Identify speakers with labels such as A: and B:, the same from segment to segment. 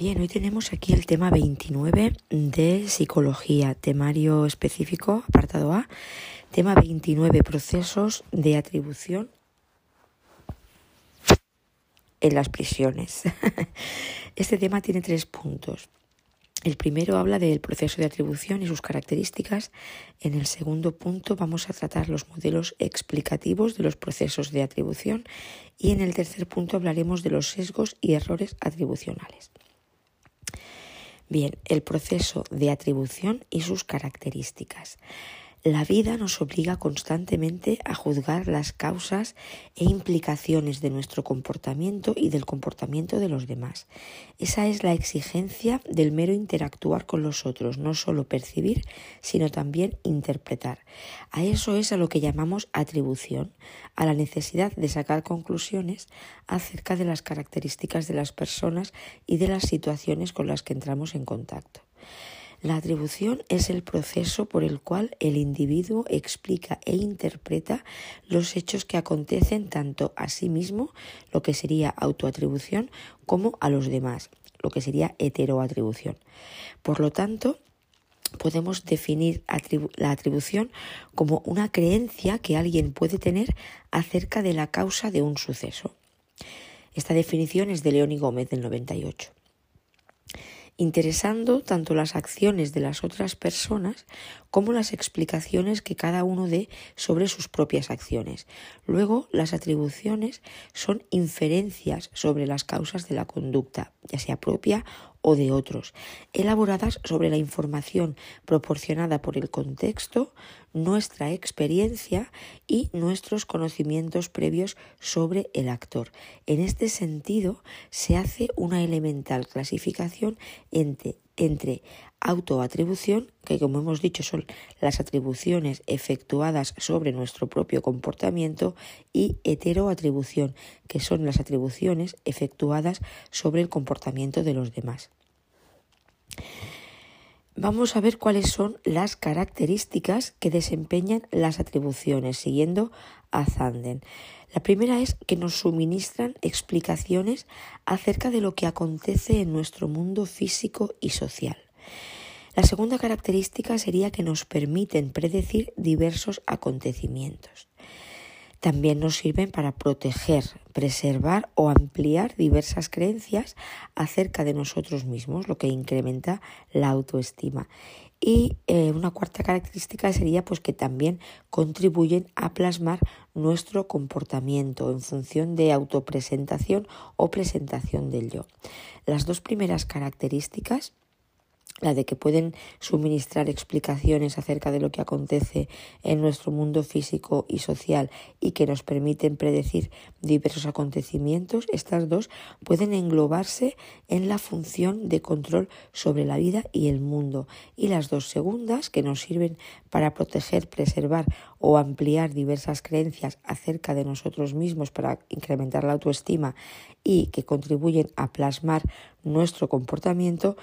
A: Bien, hoy tenemos aquí el tema 29 de psicología, temario específico, apartado A, tema 29, procesos de atribución en las prisiones. Este tema tiene tres puntos. El primero habla del proceso de atribución y sus características. En el segundo punto vamos a tratar los modelos explicativos de los procesos de atribución y en el tercer punto hablaremos de los sesgos y errores atribucionales. Bien, el proceso de atribución y sus características. La vida nos obliga constantemente a juzgar las causas e implicaciones de nuestro comportamiento y del comportamiento de los demás. Esa es la exigencia del mero interactuar con los otros, no solo percibir, sino también interpretar. A eso es a lo que llamamos atribución, a la necesidad de sacar conclusiones acerca de las características de las personas y de las situaciones con las que entramos en contacto. La atribución es el proceso por el cual el individuo explica e interpreta los hechos que acontecen tanto a sí mismo, lo que sería autoatribución, como a los demás, lo que sería heteroatribución. Por lo tanto, podemos definir la atribución como una creencia que alguien puede tener acerca de la causa de un suceso. Esta definición es de León y Gómez del 98 interesando tanto las acciones de las otras personas como las explicaciones que cada uno dé sobre sus propias acciones. Luego, las atribuciones son inferencias sobre las causas de la conducta, ya sea propia o de otros, elaboradas sobre la información proporcionada por el contexto, nuestra experiencia y nuestros conocimientos previos sobre el actor. En este sentido, se hace una elemental clasificación entre, entre autoatribución, que como hemos dicho son las atribuciones efectuadas sobre nuestro propio comportamiento, y heteroatribución, que son las atribuciones efectuadas sobre el comportamiento de los demás. Vamos a ver cuáles son las características que desempeñan las atribuciones, siguiendo a Zanden. La primera es que nos suministran explicaciones acerca de lo que acontece en nuestro mundo físico y social. La segunda característica sería que nos permiten predecir diversos acontecimientos. También nos sirven para proteger, preservar o ampliar diversas creencias acerca de nosotros mismos, lo que incrementa la autoestima. Y eh, una cuarta característica sería pues que también contribuyen a plasmar nuestro comportamiento en función de autopresentación o presentación del yo. Las dos primeras características la de que pueden suministrar explicaciones acerca de lo que acontece en nuestro mundo físico y social y que nos permiten predecir diversos acontecimientos, estas dos pueden englobarse en la función de control sobre la vida y el mundo. Y las dos segundas, que nos sirven para proteger, preservar o ampliar diversas creencias acerca de nosotros mismos para incrementar la autoestima y que contribuyen a plasmar nuestro comportamiento,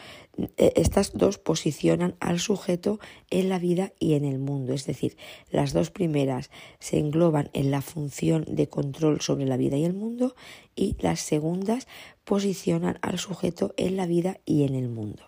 A: eh, estas dos posicionan al sujeto en la vida y en el mundo. Es decir, las dos primeras se engloban en la función de control sobre la vida y el mundo y las segundas posicionan al sujeto en la vida y en el mundo.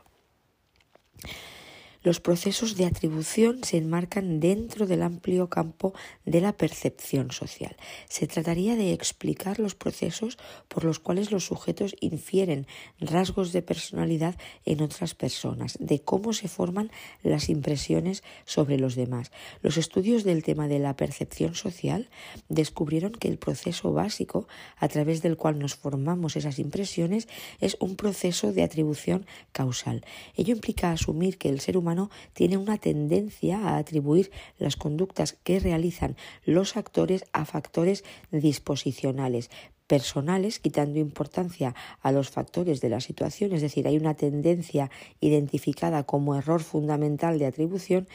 A: Los procesos de atribución se enmarcan dentro del amplio campo de la percepción social. Se trataría de explicar los procesos por los cuales los sujetos infieren rasgos de personalidad en otras personas, de cómo se forman las impresiones sobre los demás. Los estudios del tema de la percepción social descubrieron que el proceso básico a través del cual nos formamos esas impresiones es un proceso de atribución causal. Ello implica asumir que el ser humano tiene una tendencia a atribuir las conductas que realizan los actores a factores disposicionales, personales, quitando importancia a los factores de la situación, es decir, hay una tendencia identificada como error fundamental de atribución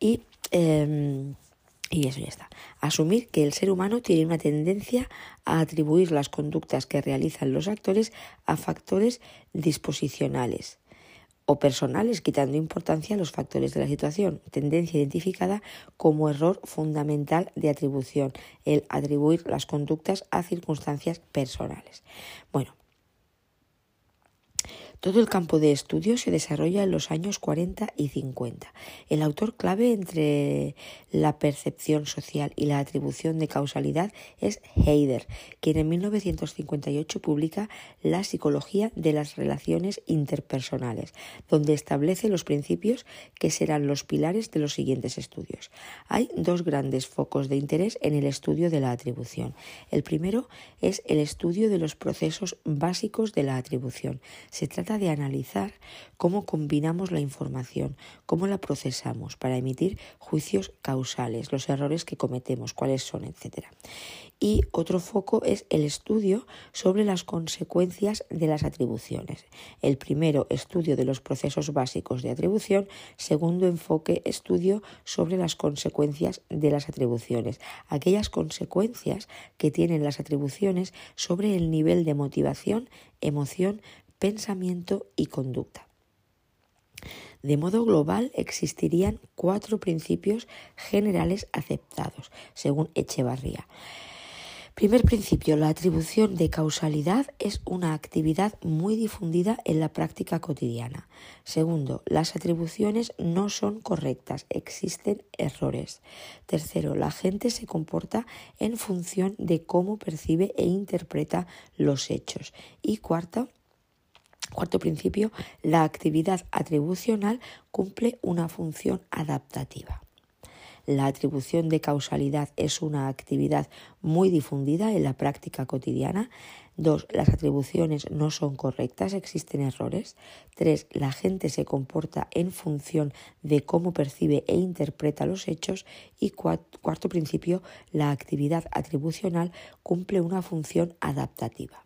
A: y, em, y eso ya está. Asumir que el ser humano tiene una tendencia a atribuir las conductas que realizan los actores a factores disposicionales o personales, quitando importancia a los factores de la situación. Tendencia identificada como error fundamental de atribución, el atribuir las conductas a circunstancias personales. Bueno, Todo el campo de estudio se desarrolla en los años 40 y 50. El autor clave entre la percepción social y la atribución de causalidad es Heider, quien en 1958 publica La psicología de las relaciones interpersonales, donde establece los principios que serán los pilares de los siguientes estudios. Hay dos grandes focos de interés en el estudio de la atribución. El primero es el estudio de los procesos básicos de la atribución. Se trata de analizar cómo combinamos la información, cómo la procesamos para emitir juicios causales, los errores que cometemos, cuáles son, etc. Y otro foco es el estudio sobre las consecuencias de las atribuciones. El primero, estudio de los procesos básicos de atribución. Segundo enfoque, estudio sobre las consecuencias de las atribuciones. Aquellas consecuencias que tienen las atribuciones sobre el nivel de motivación, emoción, pensamiento y conducta. De modo global existirían cuatro principios generales aceptados, según Echevarría. Primer principio, la atribución de causalidad es una actividad muy difundida en la práctica cotidiana. Segundo, las atribuciones no son correctas, existen errores. Tercero, la gente se comporta en función de cómo percibe e interpreta los hechos. Y cuarto, Cuarto principio, la actividad atribucional cumple una función adaptativa. La atribución de causalidad es una actividad muy difundida en la práctica cotidiana. Dos, las atribuciones no son correctas, existen errores. Tres, la gente se comporta en función de cómo percibe e interpreta los hechos. Y cuarto principio, la actividad atribucional cumple una función adaptativa.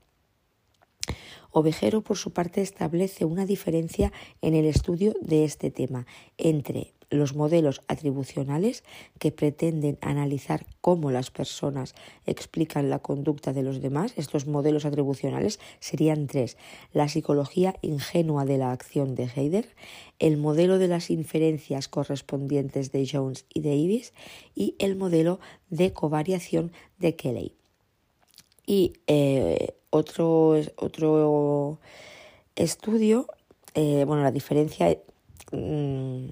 A: Ovejero, por su parte, establece una diferencia en el estudio de este tema entre los modelos atribucionales que pretenden analizar cómo las personas explican la conducta de los demás. Estos modelos atribucionales serían tres. La psicología ingenua de la acción de Heider, el modelo de las inferencias correspondientes de Jones y Davis y el modelo de covariación de Kelly. Y eh, otro, otro estudio, eh, bueno, la diferencia mm,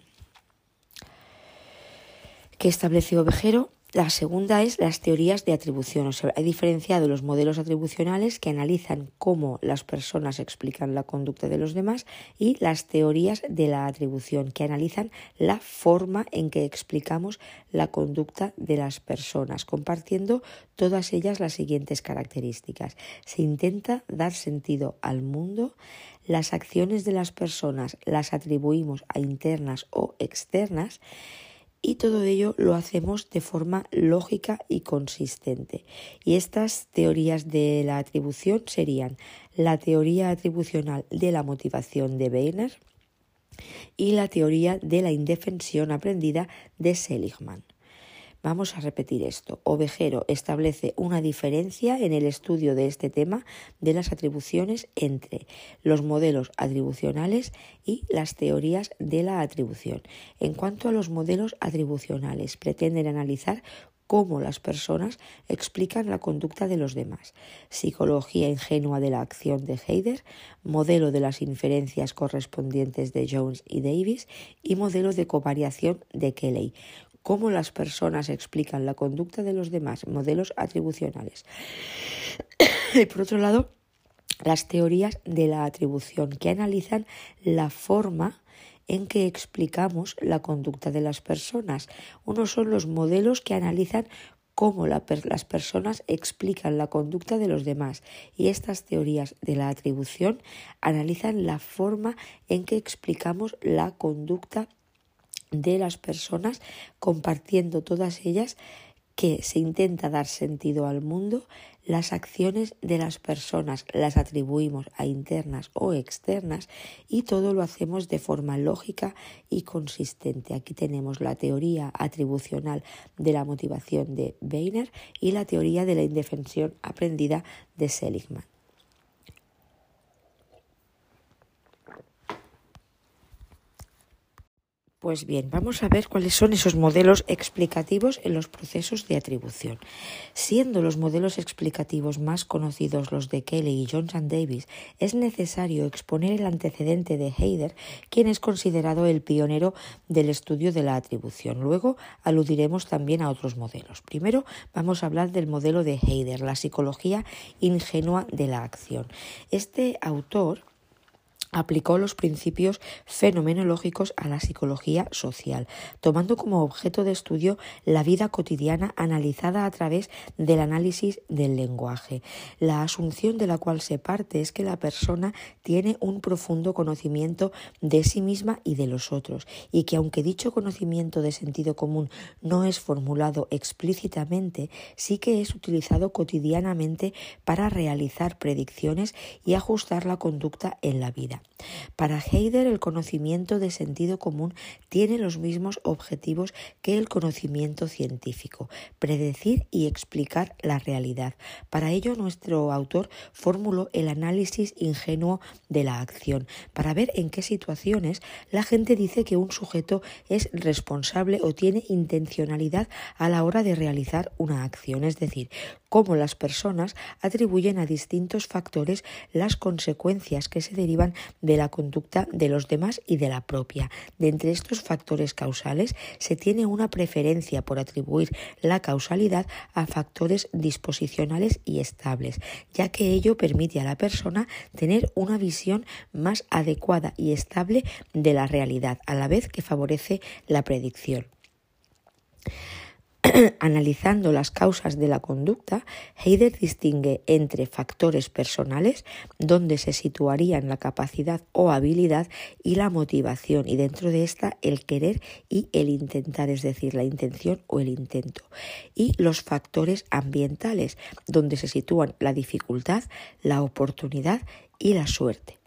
A: que estableció Ovejero la segunda es las teorías de atribución. O sea, he diferenciado los modelos atribucionales que analizan cómo las personas explican la conducta de los demás y las teorías de la atribución que analizan la forma en que explicamos la conducta de las personas, compartiendo todas ellas las siguientes características. Se intenta dar sentido al mundo, las acciones de las personas las atribuimos a internas o externas, y todo ello lo hacemos de forma lógica y consistente. Y estas teorías de la atribución serían la teoría atribucional de la motivación de Weiner y la teoría de la indefensión aprendida de Seligman. Vamos a repetir esto. Ovejero establece una diferencia en el estudio de este tema de las atribuciones entre los modelos atribucionales y las teorías de la atribución. En cuanto a los modelos atribucionales, pretenden analizar cómo las personas explican la conducta de los demás. Psicología ingenua de la acción de Heider, modelo de las inferencias correspondientes de Jones y Davis y modelo de covariación de Kelly cómo las personas explican la conducta de los demás, modelos atribucionales. y por otro lado, las teorías de la atribución, que analizan la forma en que explicamos la conducta de las personas. Unos son los modelos que analizan cómo las personas explican la conducta de los demás y estas teorías de la atribución analizan la forma en que explicamos la conducta de las personas, compartiendo todas ellas que se intenta dar sentido al mundo, las acciones de las personas las atribuimos a internas o externas y todo lo hacemos de forma lógica y consistente. Aquí tenemos la teoría atribucional de la motivación de Weiner y la teoría de la indefensión aprendida de Seligman. Pues bien, vamos a ver cuáles son esos modelos explicativos en los procesos de atribución. Siendo los modelos explicativos más conocidos los de Kelly y Johnson Davis, es necesario exponer el antecedente de Heider, quien es considerado el pionero del estudio de la atribución. Luego aludiremos también a otros modelos. Primero vamos a hablar del modelo de Heider, la psicología ingenua de la acción. Este autor aplicó los principios fenomenológicos a la psicología social, tomando como objeto de estudio la vida cotidiana analizada a través del análisis del lenguaje. La asunción de la cual se parte es que la persona tiene un profundo conocimiento de sí misma y de los otros, y que aunque dicho conocimiento de sentido común no es formulado explícitamente, sí que es utilizado cotidianamente para realizar predicciones y ajustar la conducta en la vida. Para Heider, el conocimiento de sentido común tiene los mismos objetivos que el conocimiento científico, predecir y explicar la realidad. Para ello, nuestro autor formuló el análisis ingenuo de la acción, para ver en qué situaciones la gente dice que un sujeto es responsable o tiene intencionalidad a la hora de realizar una acción, es decir, cómo las personas atribuyen a distintos factores las consecuencias que se derivan de la conducta de los demás y de la propia. De entre estos factores causales se tiene una preferencia por atribuir la causalidad a factores disposicionales y estables, ya que ello permite a la persona tener una visión más adecuada y estable de la realidad, a la vez que favorece la predicción. Analizando las causas de la conducta, Heider distingue entre factores personales, donde se situarían la capacidad o habilidad y la motivación, y dentro de esta el querer y el intentar, es decir, la intención o el intento, y los factores ambientales, donde se sitúan la dificultad, la oportunidad y la suerte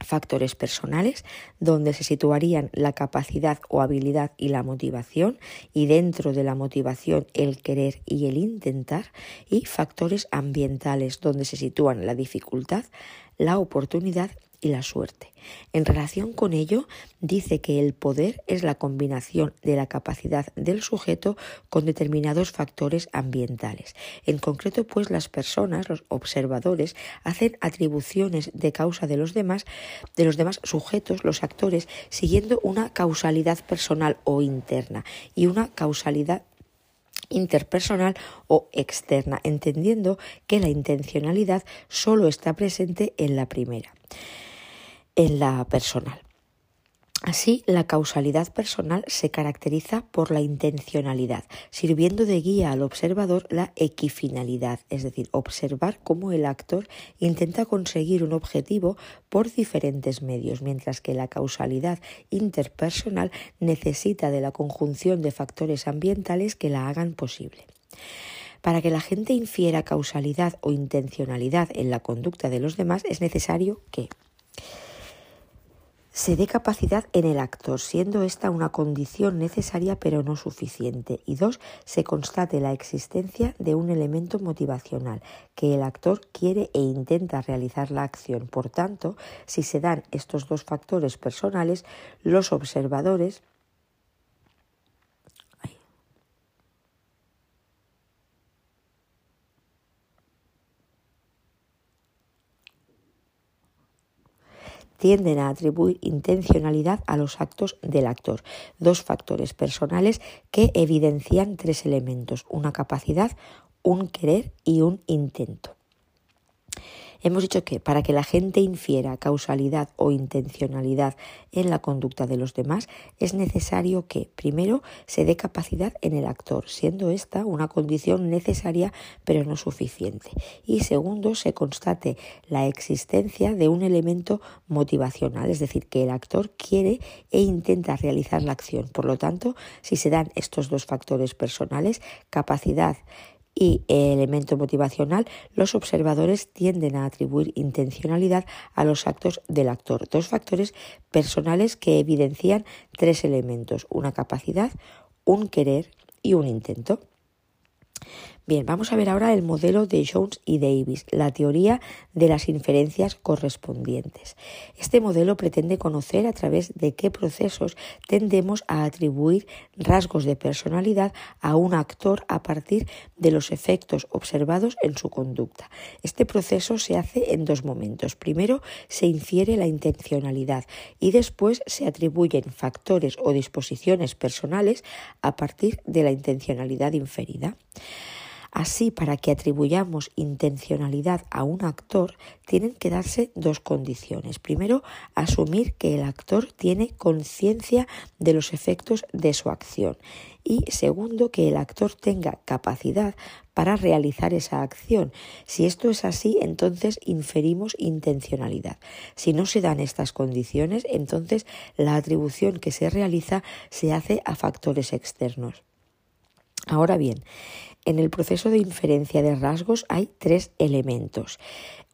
A: factores personales, donde se situarían la capacidad o habilidad y la motivación, y dentro de la motivación el querer y el intentar, y factores ambientales, donde se sitúan la dificultad, la oportunidad y la suerte. En relación con ello, dice que el poder es la combinación de la capacidad del sujeto con determinados factores ambientales. En concreto, pues las personas, los observadores, hacen atribuciones de causa de los demás, de los demás sujetos, los actores, siguiendo una causalidad personal o interna y una causalidad interpersonal o externa, entendiendo que la intencionalidad solo está presente en la primera en la personal. Así, la causalidad personal se caracteriza por la intencionalidad, sirviendo de guía al observador la equifinalidad, es decir, observar cómo el actor intenta conseguir un objetivo por diferentes medios, mientras que la causalidad interpersonal necesita de la conjunción de factores ambientales que la hagan posible. Para que la gente infiera causalidad o intencionalidad en la conducta de los demás es necesario que se dé capacidad en el actor, siendo esta una condición necesaria pero no suficiente. Y dos, se constate la existencia de un elemento motivacional, que el actor quiere e intenta realizar la acción. Por tanto, si se dan estos dos factores personales, los observadores tienden a atribuir intencionalidad a los actos del actor, dos factores personales que evidencian tres elementos, una capacidad, un querer y un intento. Hemos dicho que para que la gente infiera causalidad o intencionalidad en la conducta de los demás es necesario que, primero, se dé capacidad en el actor, siendo esta una condición necesaria pero no suficiente. Y segundo, se constate la existencia de un elemento motivacional, es decir, que el actor quiere e intenta realizar la acción. Por lo tanto, si se dan estos dos factores personales, capacidad y elemento motivacional, los observadores tienden a atribuir intencionalidad a los actos del actor. Dos factores personales que evidencian tres elementos, una capacidad, un querer y un intento. Bien, vamos a ver ahora el modelo de Jones y Davis, la teoría de las inferencias correspondientes. Este modelo pretende conocer a través de qué procesos tendemos a atribuir rasgos de personalidad a un actor a partir de los efectos observados en su conducta. Este proceso se hace en dos momentos. Primero se infiere la intencionalidad y después se atribuyen factores o disposiciones personales a partir de la intencionalidad inferida. Así, para que atribuyamos intencionalidad a un actor, tienen que darse dos condiciones. Primero, asumir que el actor tiene conciencia de los efectos de su acción. Y segundo, que el actor tenga capacidad para realizar esa acción. Si esto es así, entonces inferimos intencionalidad. Si no se dan estas condiciones, entonces la atribución que se realiza se hace a factores externos. Ahora bien, en el proceso de inferencia de rasgos hay tres elementos.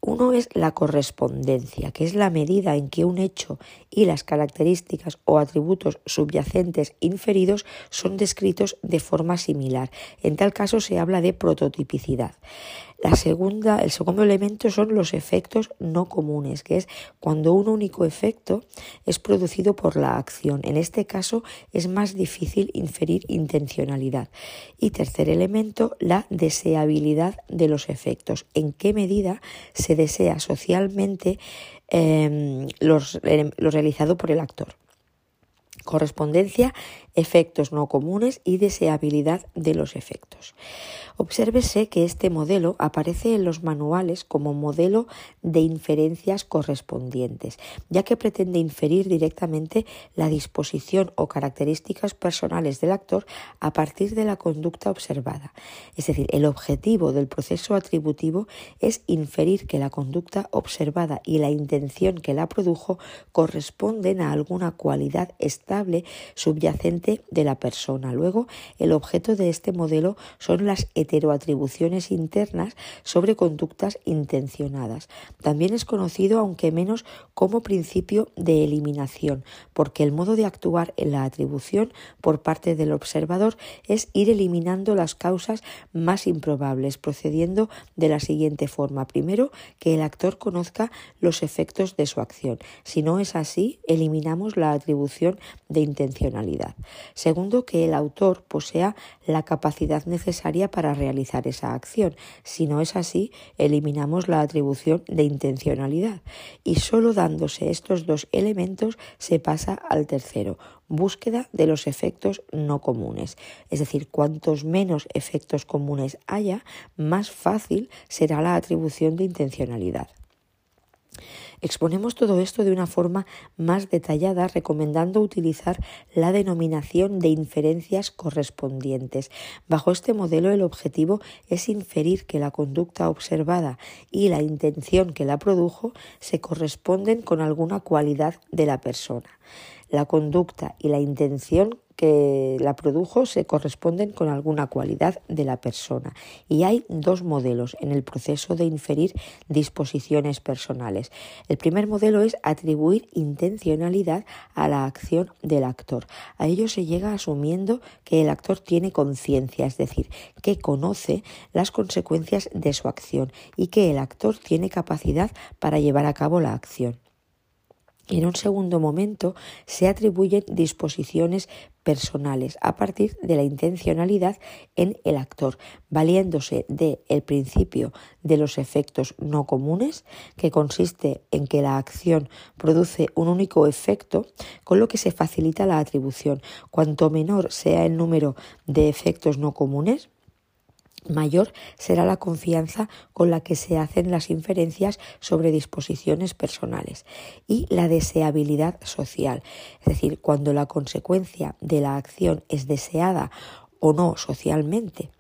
A: Uno es la correspondencia, que es la medida en que un hecho y las características o atributos subyacentes inferidos son descritos de forma similar. En tal caso se habla de prototipicidad. La segunda, el segundo elemento son los efectos no comunes, que es cuando un único efecto es producido por la acción. En este caso es más difícil inferir intencionalidad. Y tercer elemento, la deseabilidad de los efectos. En qué medida se desea socialmente em, lo realizado por el actor correspondencia, efectos no comunes y deseabilidad de los efectos. Obsérvese que este modelo aparece en los manuales como modelo de inferencias correspondientes, ya que pretende inferir directamente la disposición o características personales del actor a partir de la conducta observada. Es decir, el objetivo del proceso atributivo es inferir que la conducta observada y la intención que la produjo corresponden a alguna cualidad subyacente de la persona. Luego, el objeto de este modelo son las heteroatribuciones internas sobre conductas intencionadas. También es conocido, aunque menos, como principio de eliminación, porque el modo de actuar en la atribución por parte del observador es ir eliminando las causas más improbables, procediendo de la siguiente forma. Primero, que el actor conozca los efectos de su acción. Si no es así, eliminamos la atribución de intencionalidad. Segundo, que el autor posea la capacidad necesaria para realizar esa acción. Si no es así, eliminamos la atribución de intencionalidad. Y solo dándose estos dos elementos se pasa al tercero, búsqueda de los efectos no comunes. Es decir, cuantos menos efectos comunes haya, más fácil será la atribución de intencionalidad. Exponemos todo esto de una forma más detallada, recomendando utilizar la denominación de inferencias correspondientes. Bajo este modelo, el objetivo es inferir que la conducta observada y la intención que la produjo se corresponden con alguna cualidad de la persona. La conducta y la intención que la produjo se corresponden con alguna cualidad de la persona. Y hay dos modelos en el proceso de inferir disposiciones personales. El primer modelo es atribuir intencionalidad a la acción del actor. A ello se llega asumiendo que el actor tiene conciencia, es decir, que conoce las consecuencias de su acción y que el actor tiene capacidad para llevar a cabo la acción. Y en un segundo momento se atribuyen disposiciones personales a partir de la intencionalidad en el actor, valiéndose del el principio de los efectos no comunes, que consiste en que la acción produce un único efecto, con lo que se facilita la atribución. Cuanto menor sea el número de efectos no comunes, mayor será la confianza con la que se hacen las inferencias sobre disposiciones personales y la deseabilidad social. Es decir, cuando la consecuencia de la acción es deseada o no socialmente.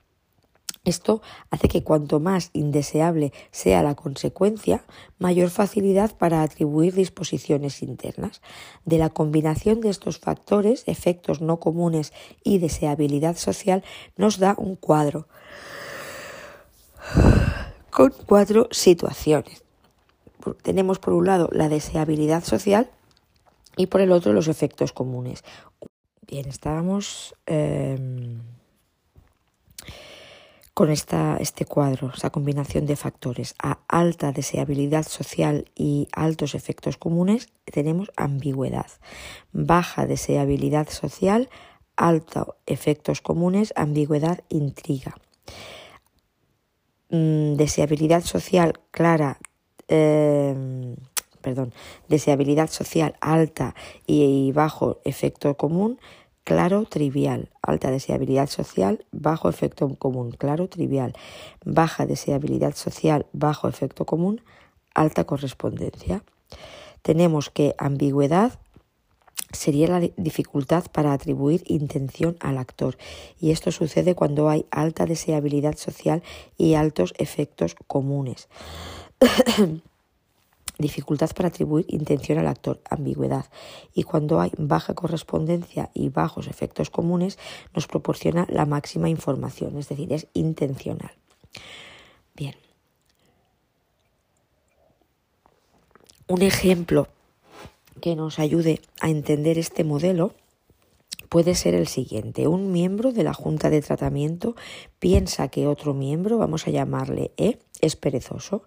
A: Esto hace que cuanto más indeseable sea la consecuencia, mayor facilidad para atribuir disposiciones internas. De la combinación de estos factores, efectos no comunes y deseabilidad social, nos da un cuadro con cuatro situaciones. Tenemos por un lado la deseabilidad social y por el otro los efectos comunes. Bien, estábamos... Em, con esta, este cuadro, esta combinación de factores, a alta deseabilidad social y altos efectos comunes, tenemos ambigüedad. Baja deseabilidad social, altos efectos comunes, ambigüedad, intriga. Mm, deseabilidad social clara, em, perdón, deseabilidad social alta y bajo efecto común, claro, trivial, alta deseabilidad social, bajo efecto común, claro, trivial, baja deseabilidad social, bajo efecto común, alta correspondencia. Tenemos que ambigüedad sería la dificultad para atribuir intención al actor. Y esto sucede cuando hay alta deseabilidad social y altos efectos comunes. dificultad para atribuir intención al actor, ambigüedad. Y cuando hay baja correspondencia y bajos efectos comunes, nos proporciona la máxima información, es decir, es intencional. Bien. Un ejemplo que nos ayude a entender este modelo puede ser el siguiente. Un miembro de la Junta de Tratamiento piensa que otro miembro, vamos a llamarle E, es perezoso.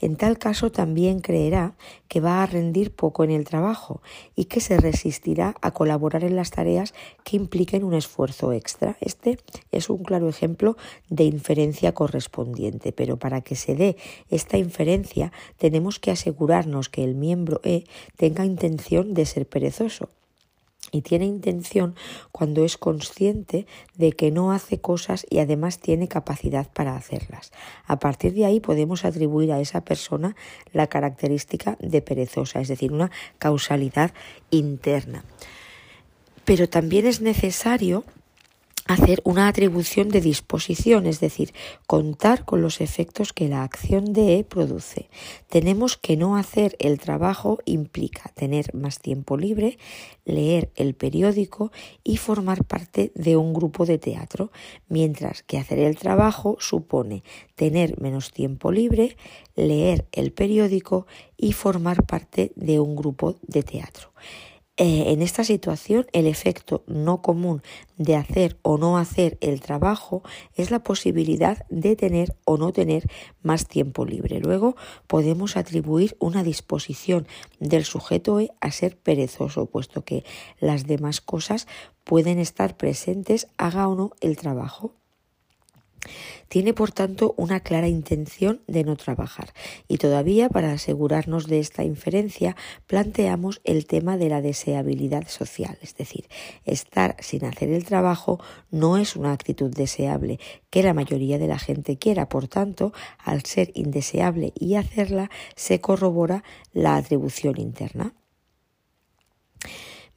A: En tal caso también creerá que va a rendir poco en el trabajo y que se resistirá a colaborar en las tareas que impliquen un esfuerzo extra. Este es un claro ejemplo de inferencia correspondiente, pero para que se dé esta inferencia tenemos que asegurarnos que el miembro E tenga intención de ser perezoso y tiene intención cuando es consciente de que no hace cosas y además tiene capacidad para hacerlas. A partir de ahí podemos atribuir a esa persona la característica de perezosa, es decir, una causalidad interna. Pero también es necesario hacer una atribución de disposición, es decir, contar con los efectos que la acción de E produce. Tenemos que no hacer el trabajo implica tener más tiempo libre, leer el periódico y formar parte de un grupo de teatro, mientras que hacer el trabajo supone tener menos tiempo libre, leer el periódico y formar parte de un grupo de teatro. Eh, en esta situación, el efecto no común de hacer o no hacer el trabajo es la posibilidad de tener o no tener más tiempo libre. Luego podemos atribuir una disposición del sujeto e a ser perezoso, puesto que las demás cosas pueden estar presentes, haga o no el trabajo. Tiene, por tanto, una clara intención de no trabajar. Y todavía, para asegurarnos de esta inferencia, planteamos el tema de la deseabilidad social, es decir, estar sin hacer el trabajo no es una actitud deseable que la mayoría de la gente quiera. Por tanto, al ser indeseable y hacerla, se corrobora la atribución interna.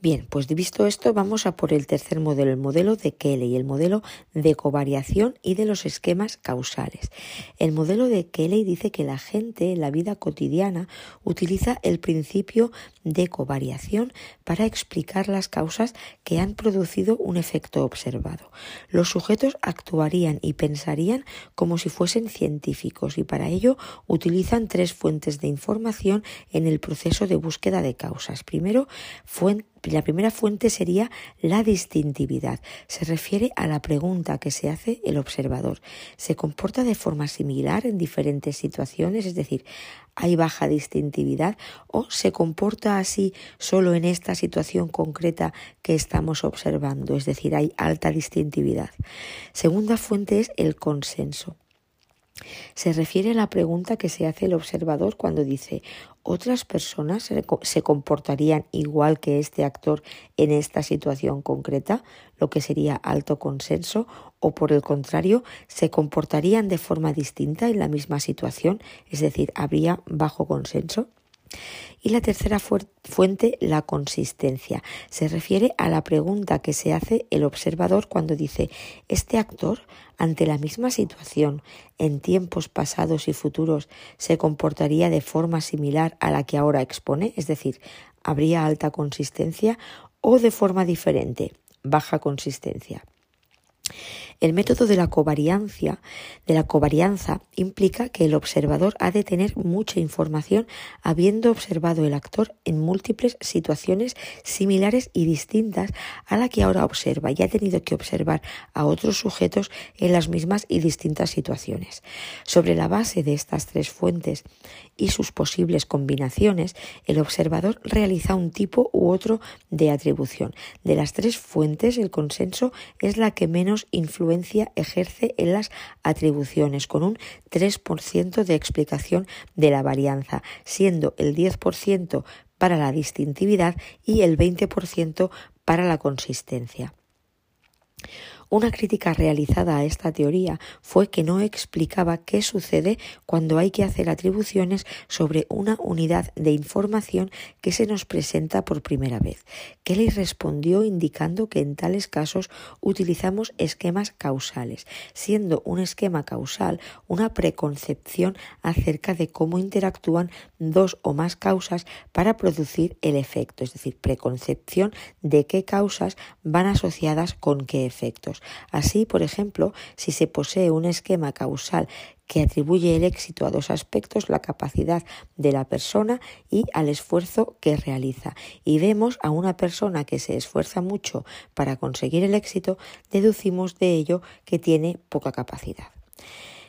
A: Bien, pues visto esto, vamos a por el tercer modelo, el modelo de Kelly, el modelo de covariación y de los esquemas causales. El modelo de Kelly dice que la gente en la vida cotidiana utiliza el principio de covariación para explicar las causas que han producido un efecto observado. Los sujetos actuarían y pensarían como si fuesen científicos y para ello utilizan tres fuentes de información en el proceso de búsqueda de causas. Primero, fuente la primera fuente sería la distintividad. Se refiere a la pregunta que se hace el observador. ¿Se comporta de forma similar en diferentes situaciones? Es decir, ¿hay baja distintividad o se comporta así solo en esta situación concreta que estamos observando? Es decir, hay alta distintividad. Segunda fuente es el consenso. Se refiere a la pregunta que se hace el observador cuando dice ¿otras personas se comportarían igual que este actor en esta situación concreta? Lo que sería alto consenso o por el contrario, se comportarían de forma distinta en la misma situación, es decir, habría bajo consenso. Y la tercera fuente, la consistencia. Se refiere a la pregunta que se hace el observador cuando dice, ¿este actor, ante la misma situación, en tiempos pasados y futuros, se comportaría de forma similar a la que ahora expone? Es decir, ¿habría alta consistencia o de forma diferente, baja consistencia? El método de la covariancia, de la covarianza, implica que el observador ha de tener mucha información habiendo observado el actor en múltiples situaciones similares y distintas a la que ahora observa y ha tenido que observar a otros sujetos en las mismas y distintas situaciones. Sobre la base de estas tres fuentes y sus posibles combinaciones, el observador realiza un tipo u otro de atribución. De las tres fuentes, el consenso es la que menos ejerce en las atribuciones, con un 3% de explicación de la varianza, siendo el 10% para la distintividad y el 20% para la consistencia. Una crítica realizada a esta teoría fue que no explicaba qué sucede cuando hay que hacer atribuciones sobre una unidad de información que se nos presenta por primera vez. Kelly respondió indicando que en tales casos utilizamos esquemas causales, siendo un esquema causal una preconcepción acerca de cómo interactúan dos o más causas para producir el efecto, es decir, preconcepción de qué causas van asociadas con qué efectos. Así, por ejemplo, si se posee un esquema causal que atribuye el éxito a dos aspectos, la capacidad de la persona y al esfuerzo que realiza. Y vemos a una persona que se esfuerza mucho para conseguir el éxito, deducimos de ello que tiene poca capacidad.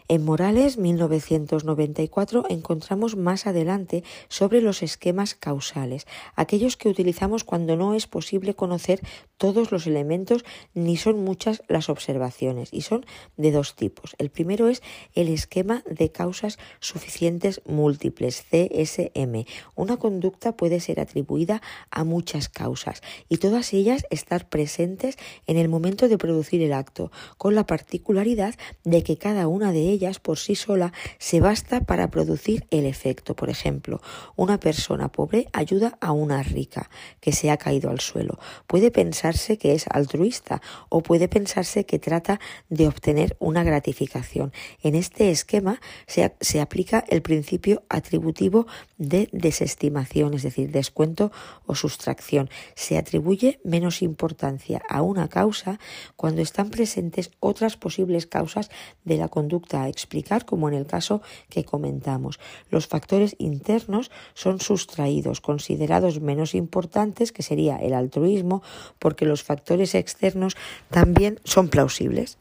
A: En Morales 1994 encontramos más adelante sobre los esquemas causales, aquellos que utilizamos cuando no es posible conocer todos los elementos ni son muchas las observaciones y son de dos tipos. El primero es el esquema de causas suficientes múltiples, CSM. Una conducta puede ser atribuida a muchas causas y todas ellas estar presentes en el momento de producir el acto, con la particularidad de que cada una de ellas ellas por sí sola se basta para producir el efecto. Por ejemplo, una persona pobre ayuda a una rica que se ha caído al suelo. Puede pensarse que es altruista o puede pensarse que trata de obtener una gratificación. En este esquema se, se aplica el principio atributivo de desestimación, es decir, descuento o sustracción. Se atribuye menos importancia a una causa cuando están presentes otras posibles causas de la conducta explicar, como en el caso que comentamos. Los factores internos son sustraídos, considerados menos importantes, que sería el altruismo, porque los factores externos también son plausibles.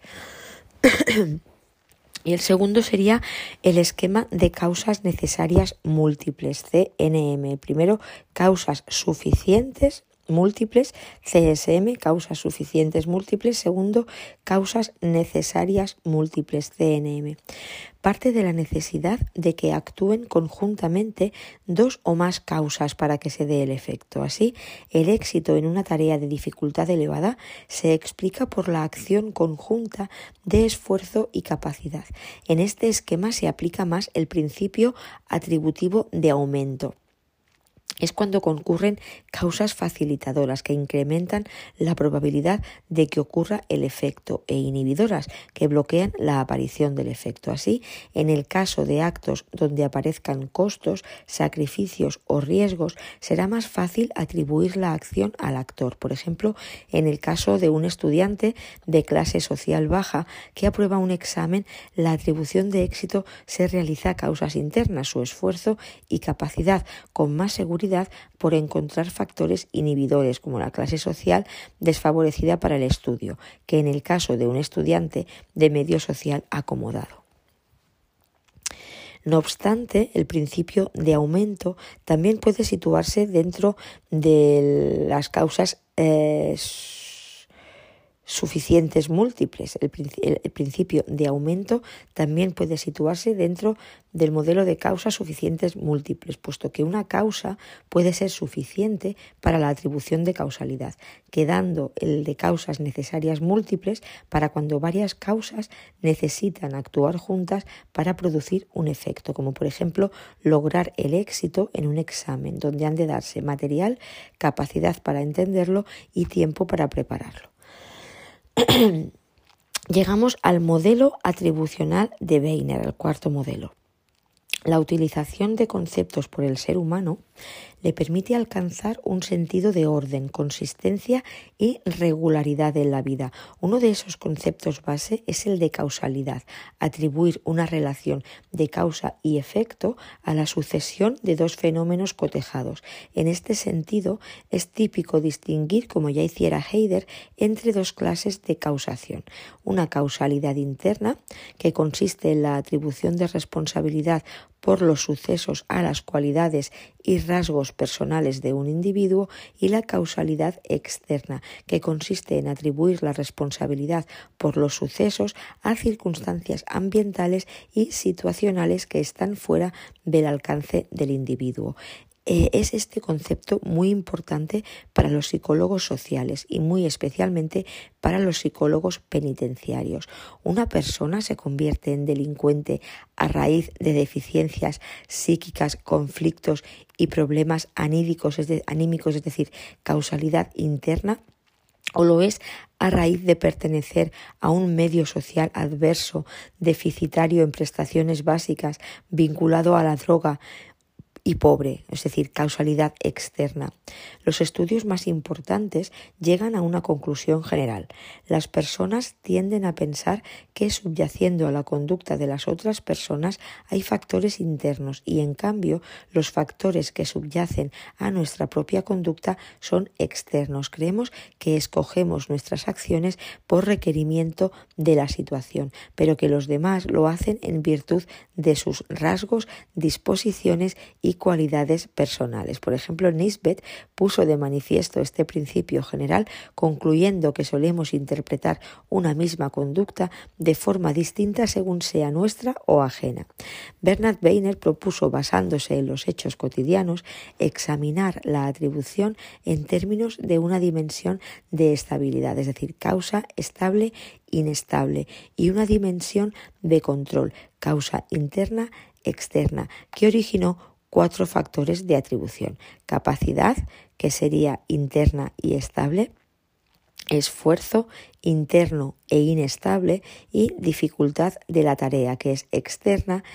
A: Y el segundo sería el esquema de causas necesarias múltiples, CNM. Primero, causas suficientes múltiples, CSM, causas suficientes múltiples, segundo, causas necesarias múltiples, CNM. Parte de la necesidad de que actúen conjuntamente dos o más causas para que se dé el efecto. Así, el éxito en una tarea de dificultad elevada se explica por la acción conjunta de esfuerzo y capacidad. En este esquema se aplica más el principio atributivo de aumento es cuando concurren causas facilitadoras que incrementan la probabilidad de que ocurra el efecto e inhibidoras que bloquean la aparición del efecto. Así, en el caso de actos donde aparezcan costos, sacrificios o riesgos, será más fácil atribuir la acción al actor. Por ejemplo, en el caso de un estudiante de clase social baja que aprueba un examen, la atribución de éxito se realiza a causas internas, su esfuerzo y capacidad con más seguridad por encontrar factores inhibidores como la clase social desfavorecida para el estudio, que en el caso de un estudiante de medio social acomodado. No obstante, el principio de aumento también puede situarse dentro de las causas eh, suficientes múltiples. El, principio de aumento también puede situarse dentro del modelo de causas suficientes múltiples, puesto que una causa puede ser suficiente para la atribución de causalidad, quedando el de causas necesarias múltiples para cuando varias causas necesitan actuar juntas para producir un efecto, como por ejemplo lograr el éxito en un examen, donde han de darse material, capacidad para entenderlo y tiempo para prepararlo. Llegamos al modelo atribucional de Weiner, el cuarto modelo. La utilización de conceptos por el ser humano le permite alcanzar un sentido de orden, consistencia y regularidad en la vida. Uno de esos conceptos base es el de causalidad, atribuir una relación de causa y efecto a la sucesión de dos fenómenos cotejados. En este sentido, es típico distinguir, como ya hiciera Heider, entre dos clases de causación. Una causalidad interna, que consiste en la atribución de responsabilidad por los sucesos a las cualidades y rasgos personales de un individuo y la causalidad externa, que consiste en atribuir la responsabilidad por los sucesos a circunstancias ambientales y situacionales que están fuera del alcance del individuo. Eh, es este concepto muy importante para los psicólogos sociales y muy especialmente para los psicólogos penitenciarios. Una persona se convierte en delincuente a raíz de deficiencias psíquicas, conflictos y problemas anímicos, es decir, causalidad interna o lo es a raíz de pertenecer a un medio social adverso, deficitario en prestaciones básicas, vinculado a la droga y pobre, es decir, causalidad externa. Los estudios más importantes llegan a una conclusión general. Las personas tienden a pensar que subyaciendo a la conducta de las otras personas hay factores internos y en cambio los factores que subyacen a nuestra propia conducta son externos. Creemos que escogemos nuestras acciones por requerimiento de la situación, pero que los demás lo hacen en virtud de sus rasgos, disposiciones y cualidades personales. Por ejemplo, Nisbet puso de manifiesto este principio general concluyendo que solemos interpretar una misma conducta de forma distinta según sea nuestra o ajena. Bernard Weiner propuso, basándose en los hechos cotidianos, examinar la atribución en términos de una dimensión de estabilidad, es decir, causa estable inestable y una dimensión de control, causa interna externa, que originó cuatro factores de atribución. Capacidad, que sería interna y estable, esfuerzo interno e inestable y dificultad de la tarea, que es externa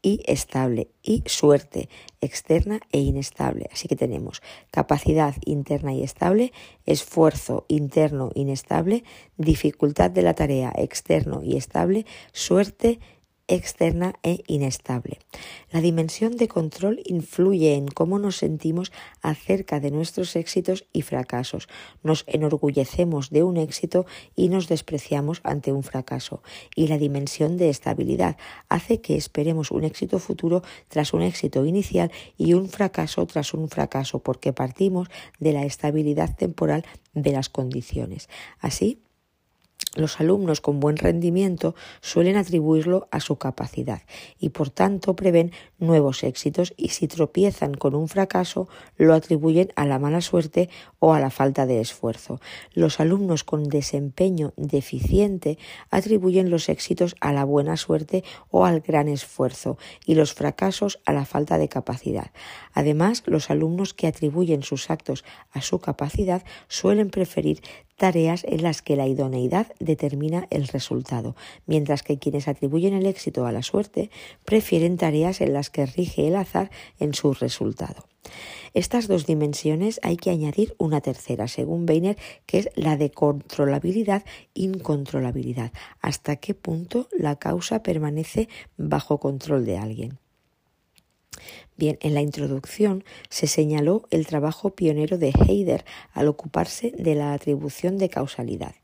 A: y estable, y suerte externa e inestable. Así que tenemos capacidad interna y estable, esfuerzo interno inestable, dificultad de la tarea externo y estable, suerte externa e inestable. La dimensión de control influye en cómo nos sentimos acerca de nuestros éxitos y fracasos. Nos enorgullecemos de un éxito y nos despreciamos ante un fracaso. Y la dimensión de estabilidad hace que esperemos un éxito futuro tras un éxito inicial y un fracaso tras un fracaso, porque partimos de la estabilidad temporal de las condiciones. Así, los alumnos con buen rendimiento suelen atribuirlo a su capacidad y por tanto prevén nuevos éxitos y si tropiezan con un fracaso lo atribuyen a la mala suerte o a la falta de esfuerzo. Los alumnos con desempeño deficiente atribuyen los éxitos a la buena suerte o al gran esfuerzo y los fracasos a la falta de capacidad. Además, los alumnos que atribuyen sus actos a su capacidad suelen preferir tareas en las que la idoneidad determina el resultado, mientras que quienes atribuyen el éxito a la suerte prefieren tareas en las que rige el azar en su resultado. Estas dos dimensiones hay que añadir una tercera, según Weiner, que es la de controlabilidad, incontrolabilidad. ¿Hasta qué punto la causa permanece bajo control de alguien? Bien, en la introducción se señaló el trabajo pionero de Heider al ocuparse de la atribución de causalidad.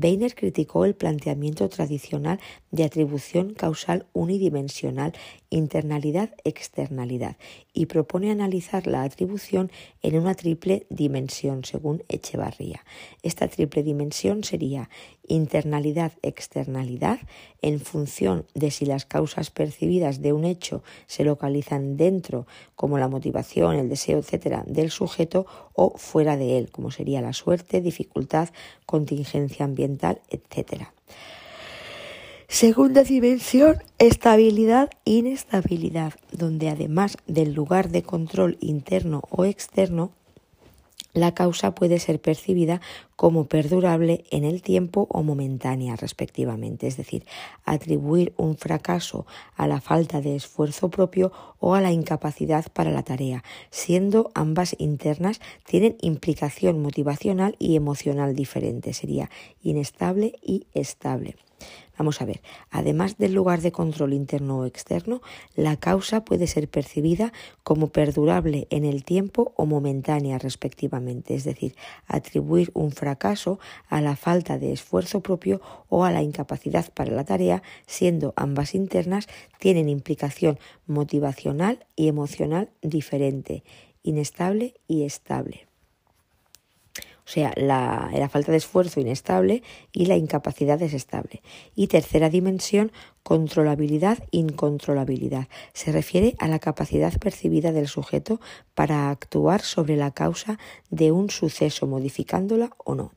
A: Weiner criticó el planteamiento tradicional de atribución causal unidimensional, internalidad-externalidad, y propone analizar la atribución en una triple dimensión, según Echevarría. Esta triple dimensión sería internalidad-externalidad en función de si las causas percibidas de un hecho se localizan dentro, como la motivación, el deseo, etcétera, del sujeto o fuera de él, como sería la suerte, dificultad, contingencia ambiental, etcétera. Segunda dimensión, estabilidad, inestabilidad, donde además del lugar de control interno o externo, la causa puede ser percibida como perdurable en el tiempo o momentánea, respectivamente, es decir, atribuir un fracaso a la falta de esfuerzo propio o a la incapacidad para la tarea, siendo ambas internas tienen implicación motivacional y emocional diferente, sería inestable y estable. Vamos a ver, además del lugar de control interno o externo, la causa puede ser percibida como perdurable en el tiempo o momentánea respectivamente, es decir, atribuir un fracaso a la falta de esfuerzo propio o a la incapacidad para la tarea, siendo ambas internas tienen implicación motivacional y emocional diferente, inestable y estable. O sea, la, falta de esfuerzo inestable y la incapacidad es estable. Y tercera dimensión, controlabilidad, incontrolabilidad. Se refiere a la capacidad percibida del sujeto para actuar sobre la causa de un suceso, modificándola o no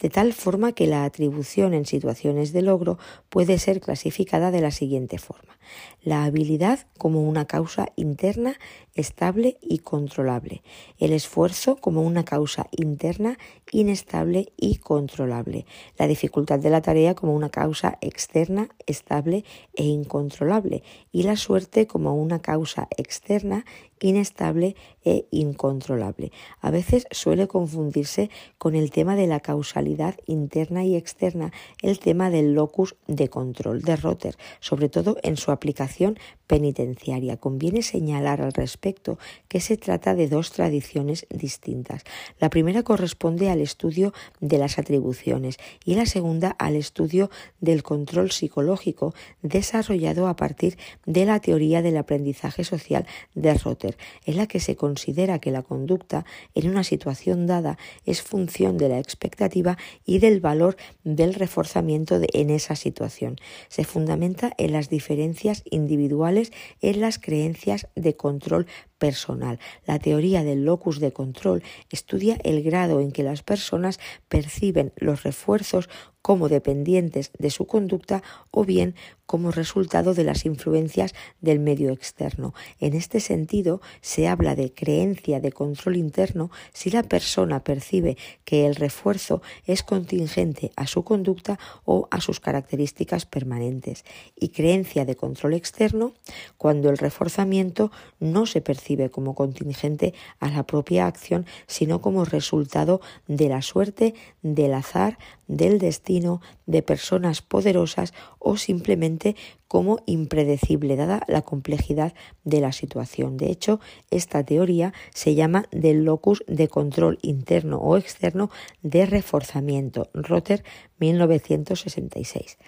A: de tal forma que la atribución en situaciones de logro puede ser clasificada de la siguiente forma. La habilidad como una causa interna, estable y controlable. El esfuerzo como una causa interna, inestable y controlable. La dificultad de la tarea como una causa externa, estable e incontrolable. Y la suerte como una causa externa, inestable e incontrolable. A veces suele confundirse con el tema de la causalidad interna y externa, el tema del locus de control de Rotter, sobre todo en su aplicación penitenciaria. Conviene señalar al respecto que se trata de dos tradiciones distintas. La primera corresponde al estudio de las atribuciones y la segunda al estudio del control psicológico desarrollado a partir de la teoría del aprendizaje social de Rotter, en la que se considera que la conducta en una situación dada es función de la expectativa y del valor del reforzamiento en esa situación. Se fundamenta en las diferencias individuales en las creencias de control personal. La teoría del locus de control estudia el grado en que las personas perciben los refuerzos como dependientes de su conducta o bien como resultado de las influencias del medio externo. En este sentido, se habla de creencia de control interno si la persona percibe que el refuerzo es contingente a su conducta o a sus características permanentes, y creencia de control externo cuando el reforzamiento no se percibe como contingente a la propia acción, sino como resultado de la suerte, del azar, del destino, de personas poderosas o simplemente como impredecible dada la complejidad de la situación. De hecho, esta teoría se llama del locus de control interno o externo de reforzamiento. Rotter 1966.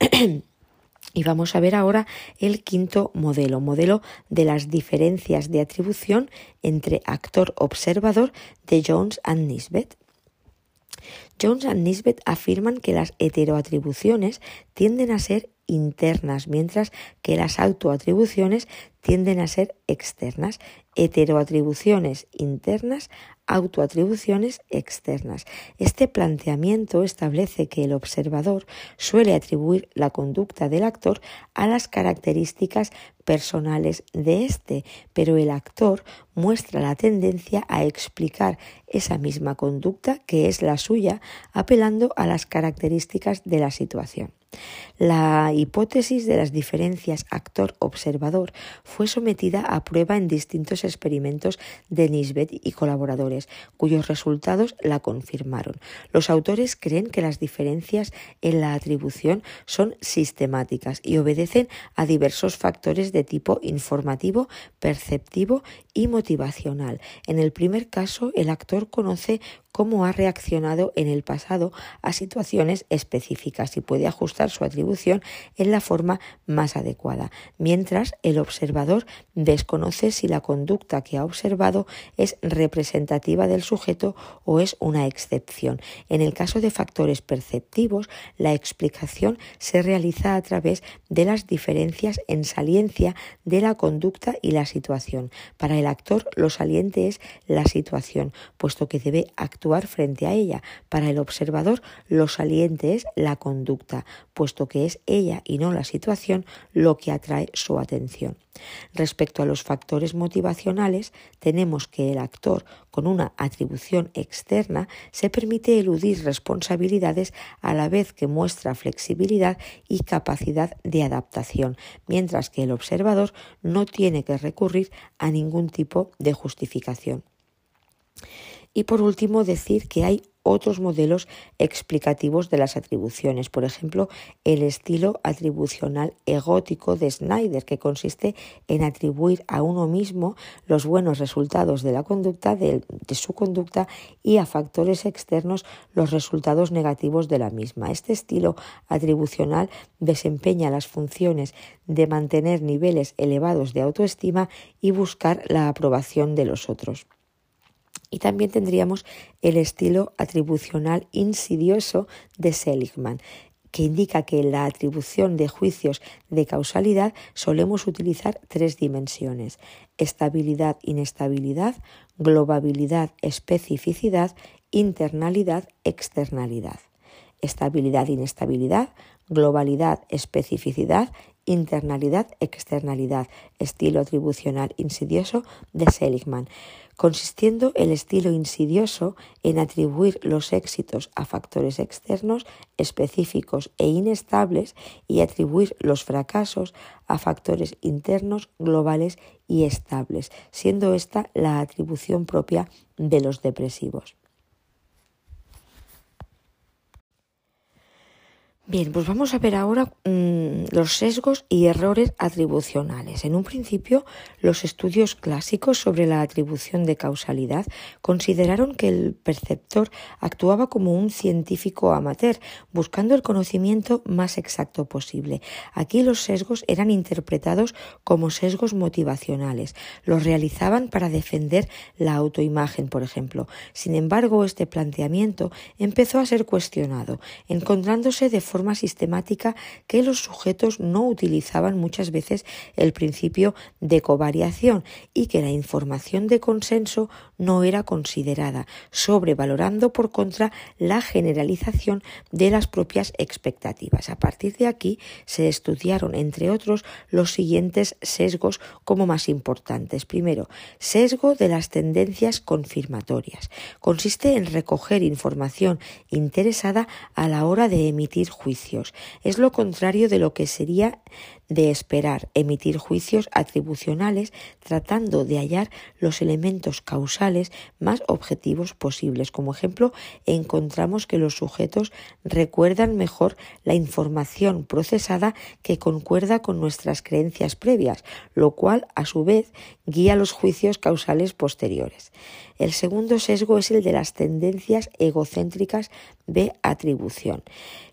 A: Y vamos a ver ahora el quinto modelo, modelo de las diferencias de atribución entre actor-observador de Jones and Nisbet. Jones y Nisbet afirman que las heteroatribuciones tienden a ser internas, mientras que las autoatribuciones tienden a ser externas. Heteroatribuciones internas, autoatribuciones externas. Este planteamiento establece que el observador suele atribuir la conducta del actor a las características personales de éste, pero el actor muestra la tendencia a explicar esa misma conducta que es la suya, apelando a las características de la situación. La hipótesis de las diferencias actor-observador fue sometida a prueba en distintos experimentos de Nisbet y colaboradores, cuyos resultados la confirmaron. Los autores creen que las diferencias en la atribución son sistemáticas y obedecen a diversos factores de tipo informativo, perceptivo y motivacional. En el primer caso, el actor conoce cómo ha reaccionado en el pasado a situaciones específicas y puede ajustar su atribución en la forma más adecuada, mientras el observador desconoce si la conducta que ha observado es representativa del sujeto o es una excepción. En el caso de factores perceptivos, la explicación se realiza a través de las diferencias en saliencia de la conducta y la situación. Para el actor, lo saliente es la situación, puesto que debe actuar frente a ella. Para el observador, lo saliente es la conducta, puesto que es ella y no la situación lo que atrae su atención. Respecto a los factores motivacionales, tenemos que el actor, con una atribución externa, se permite eludir responsabilidades a la vez que muestra flexibilidad y capacidad de adaptación, mientras que el observador no tiene que recurrir a ningún tipo de justificación. Y por último, decir que hay otros modelos explicativos de las atribuciones, por ejemplo, el estilo atribucional egótico de Snyder, que consiste en atribuir a uno mismo los buenos resultados de la conducta, de, de su conducta, y a factores externos los resultados negativos de la misma. Este estilo atribucional desempeña las funciones de mantener niveles elevados de autoestima y buscar la aprobación de los otros. Y también tendríamos el estilo atribucional insidioso de Seligman, que indica que en la atribución de juicios de causalidad solemos utilizar tres dimensiones, estabilidad, inestabilidad, globabilidad, especificidad, internalidad, externalidad. Estabilidad, inestabilidad, globalidad, especificidad, internalidad, externalidad, estilo atribucional insidioso de Seligman consistiendo el estilo insidioso en atribuir los éxitos a factores externos específicos e inestables y atribuir los fracasos a factores internos globales y estables, siendo esta la atribución propia de los depresivos. Bien, pues vamos a ver ahora mm, los sesgos y errores atribucionales. En un principio, los estudios clásicos sobre la atribución de causalidad consideraron que el perceptor actuaba como un científico amateur, buscando el conocimiento más exacto posible. Aquí los sesgos eran interpretados como sesgos motivacionales. Los realizaban para defender la autoimagen, por ejemplo. Sin embargo, este planteamiento empezó a ser cuestionado, encontrándose de forma sistemática que los sujetos no utilizaban muchas veces el principio de covariación y que la información de consenso no era considerada, sobrevalorando por contra la generalización de las propias expectativas. A partir de aquí se estudiaron, entre otros, los siguientes sesgos como más importantes. Primero, sesgo de las tendencias confirmatorias. Consiste en recoger información interesada a la hora de emitir juicios es lo contrario de lo que sería de esperar emitir juicios atribucionales tratando de hallar los elementos causales más objetivos posibles. Como ejemplo, encontramos que los sujetos recuerdan mejor la información procesada que concuerda con nuestras creencias previas, lo cual a su vez guía los juicios causales posteriores. El segundo sesgo es el de las tendencias egocéntricas de atribución.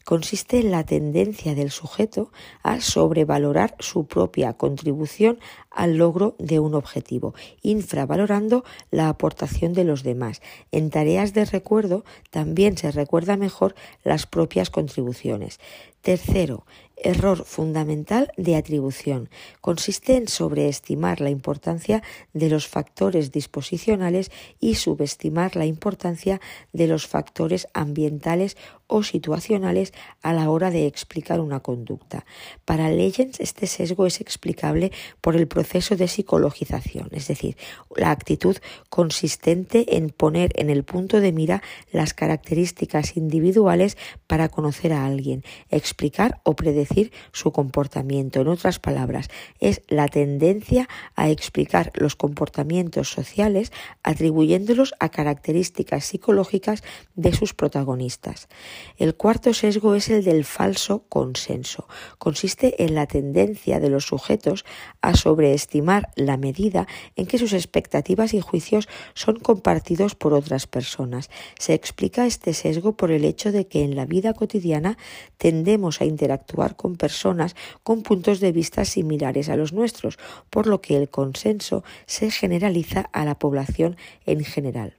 A: Consiste en la tendencia del sujeto a sobrevalorar su propia contribución al logro de un objetivo, infravalorando la aportación de los demás. En tareas de recuerdo también se recuerda mejor las propias contribuciones. Tercero, error fundamental de atribución. Consiste en sobreestimar la importancia de los factores disposicionales y subestimar la importancia de los factores ambientales o situacionales a la hora de explicar una conducta. Para Legends este sesgo es explicable por el proceso de psicologización, es decir, la actitud consistente en poner en el punto de mira las características individuales para conocer a alguien, explicar o predecir su comportamiento. En otras palabras, es la tendencia a explicar los comportamientos sociales atribuyéndolos a características psicológicas de sus protagonistas. El cuarto sesgo es el del falso consenso. Consiste en la tendencia de los sujetos a sobreestimar la medida en que sus expectativas y juicios son compartidos por otras personas. Se explica este sesgo por el hecho de que en la vida cotidiana tendemos a interactuar con personas con puntos de vista similares a los nuestros, por lo que el consenso se generaliza a la población en general.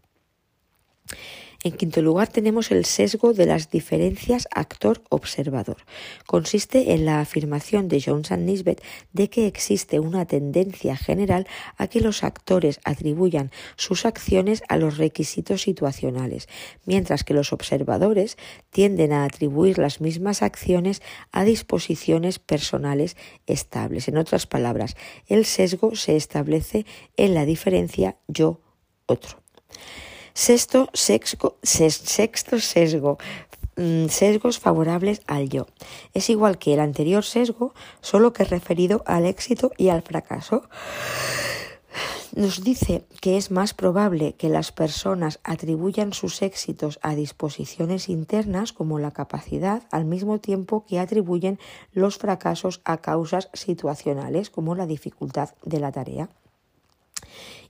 A: En quinto lugar tenemos el sesgo de las diferencias actor-observador. Consiste en la afirmación de Jones and Nisbet de que existe una tendencia general a que los actores atribuyan sus acciones a los requisitos situacionales, mientras que los observadores tienden a atribuir las mismas acciones a disposiciones personales estables. En otras palabras, el sesgo se establece en la diferencia yo-otro. Sexto, sesgo, mm, sesgos favorables al yo. Es igual que el anterior sesgo, solo que referido al éxito y al fracaso. Nos dice que es más probable que las personas atribuyan sus éxitos a disposiciones internas como la capacidad al mismo tiempo que atribuyen los fracasos a causas situacionales como la dificultad de la tarea.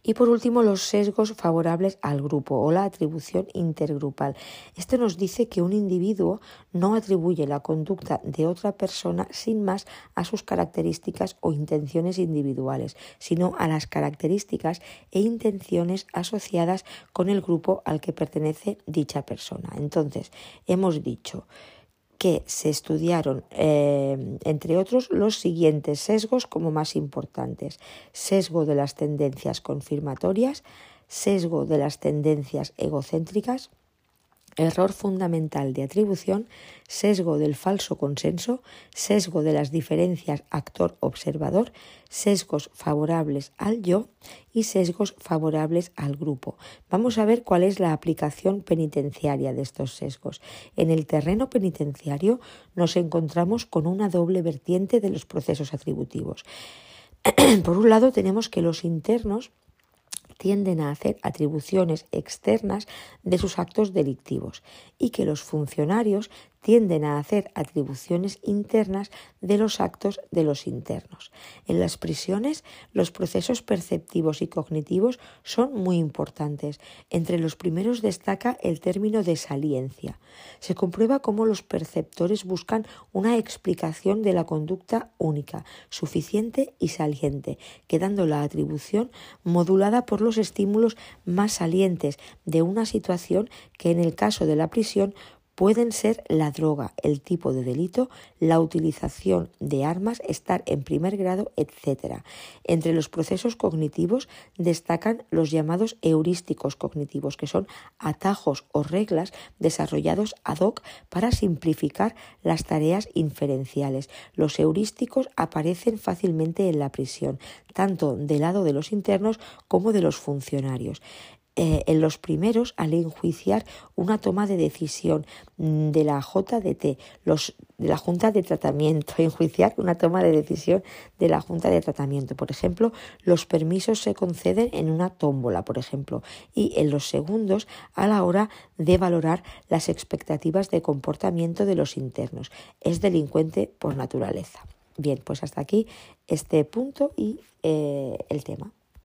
A: Y por último, los sesgos favorables al grupo o la atribución intergrupal. Esto nos dice que un individuo no atribuye la conducta de otra persona sin más a sus características o intenciones individuales, sino a las características e intenciones asociadas con el grupo al que pertenece dicha persona. Entonces, hemos dicho que se estudiaron, eh, entre otros, los siguientes sesgos como más importantes. Sesgo de las tendencias confirmatorias, sesgo de las tendencias egocéntricas, error fundamental de atribución, sesgo del falso consenso, sesgo de las diferencias actor-observador, sesgos favorables al yo y sesgos favorables al grupo. Vamos a ver cuál es la aplicación penitenciaria de estos sesgos. En el terreno penitenciario nos encontramos con una doble vertiente de los procesos atributivos. Por un lado tenemos que los internos tienden a hacer atribuciones externas de sus actos delictivos y que los funcionarios tienden a hacer atribuciones internas de los actos de los internos. En las prisiones, los procesos perceptivos y cognitivos son muy importantes. Entre los primeros destaca el término de saliencia. Se comprueba cómo los perceptores buscan una explicación de la conducta única, suficiente y saliente, quedando la atribución modulada por los estímulos más salientes de una situación que en el caso de la prisión pueden ser la droga, el tipo de delito, la utilización de armas, estar en primer grado, etc. Entre los procesos cognitivos destacan los llamados heurísticos cognitivos, que son atajos o reglas desarrollados ad hoc para simplificar las tareas inferenciales. Los heurísticos aparecen fácilmente en la prisión, tanto del lado de los internos como de los funcionarios. Eh, en los primeros al enjuiciar una toma de decisión de la JDT, los, de la Junta de Tratamiento, enjuiciar una toma de decisión de la Junta de Tratamiento. Por ejemplo, los permisos se conceden en una tómbola, por ejemplo, y en los segundos a la hora de valorar las expectativas de comportamiento de los internos. Es delincuente por naturaleza. Bien, pues hasta aquí este punto y eh, el tema.